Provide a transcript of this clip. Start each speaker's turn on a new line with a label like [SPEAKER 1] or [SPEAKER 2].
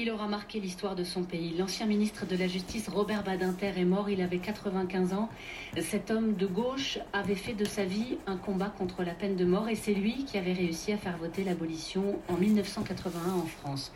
[SPEAKER 1] Il aura marqué l'histoire de son pays. L'ancien ministre de la Justice Robert Badinter est mort, il avait 95 ans. Cet homme de gauche avait fait de sa vie un combat contre la peine de mort et c'est lui qui avait réussi à faire voter l'abolition en 1981 en France.